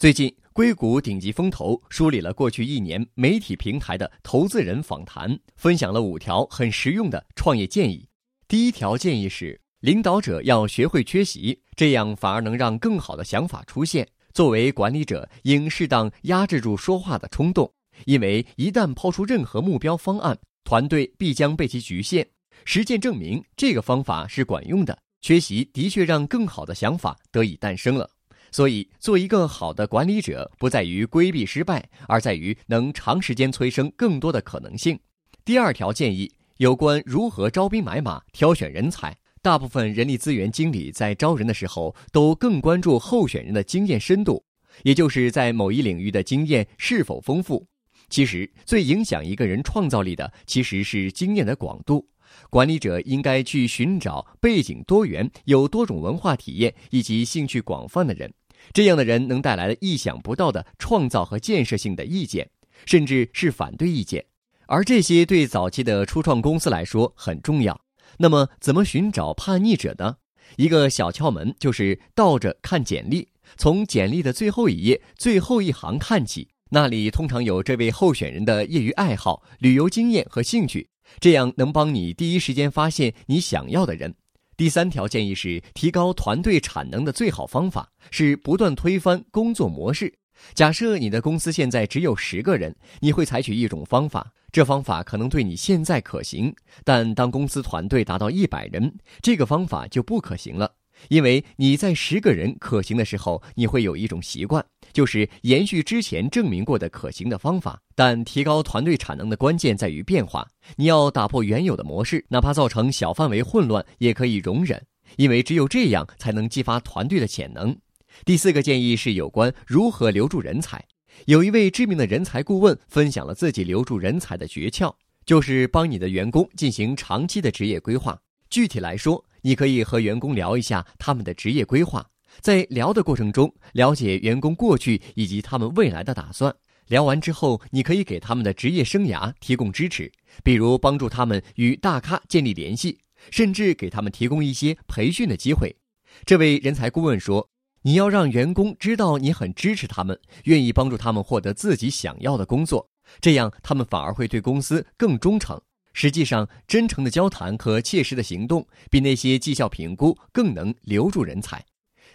最近，硅谷顶级风投梳理了过去一年媒体平台的投资人访谈，分享了五条很实用的创业建议。第一条建议是，领导者要学会缺席，这样反而能让更好的想法出现。作为管理者，应适当压制住说话的冲动，因为一旦抛出任何目标方案，团队必将被其局限。实践证明，这个方法是管用的。缺席的确让更好的想法得以诞生了。所以，做一个好的管理者，不在于规避失败，而在于能长时间催生更多的可能性。第二条建议有关如何招兵买马、挑选人才。大部分人力资源经理在招人的时候，都更关注候选人的经验深度，也就是在某一领域的经验是否丰富。其实，最影响一个人创造力的，其实是经验的广度。管理者应该去寻找背景多元、有多种文化体验以及兴趣广泛的人。这样的人能带来意想不到的创造和建设性的意见，甚至是反对意见，而这些对早期的初创公司来说很重要。那么，怎么寻找叛逆者呢？一个小窍门就是倒着看简历，从简历的最后一页、最后一行看起，那里通常有这位候选人的业余爱好、旅游经验和兴趣，这样能帮你第一时间发现你想要的人。第三条建议是，提高团队产能的最好方法是不断推翻工作模式。假设你的公司现在只有十个人，你会采取一种方法，这方法可能对你现在可行，但当公司团队达到一百人，这个方法就不可行了。因为你在十个人可行的时候，你会有一种习惯，就是延续之前证明过的可行的方法。但提高团队产能的关键在于变化，你要打破原有的模式，哪怕造成小范围混乱也可以容忍，因为只有这样才能激发团队的潜能。第四个建议是有关如何留住人才。有一位知名的人才顾问分享了自己留住人才的诀窍，就是帮你的员工进行长期的职业规划。具体来说，你可以和员工聊一下他们的职业规划，在聊的过程中了解员工过去以及他们未来的打算。聊完之后，你可以给他们的职业生涯提供支持，比如帮助他们与大咖建立联系，甚至给他们提供一些培训的机会。这位人才顾问说：“你要让员工知道你很支持他们，愿意帮助他们获得自己想要的工作，这样他们反而会对公司更忠诚。”实际上，真诚的交谈和切实的行动比那些绩效评估更能留住人才。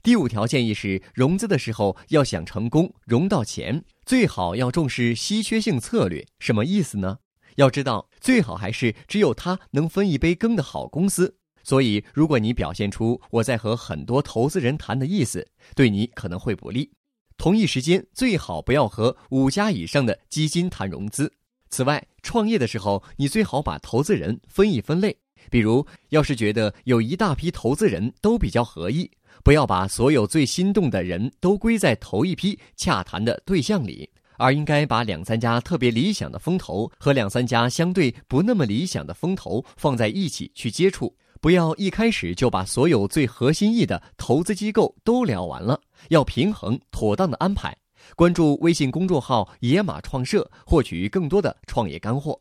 第五条建议是，融资的时候要想成功，融到钱最好要重视稀缺性策略。什么意思呢？要知道，最好还是只有他能分一杯羹的好公司。所以，如果你表现出我在和很多投资人谈的意思，对你可能会不利。同一时间，最好不要和五家以上的基金谈融资。此外，创业的时候，你最好把投资人分一分类。比如，要是觉得有一大批投资人都比较合意，不要把所有最心动的人都归在头一批洽谈的对象里，而应该把两三家特别理想的风投和两三家相对不那么理想的风投放在一起去接触。不要一开始就把所有最核心意的投资机构都聊完了，要平衡妥当的安排。关注微信公众号“野马创社”，获取更多的创业干货。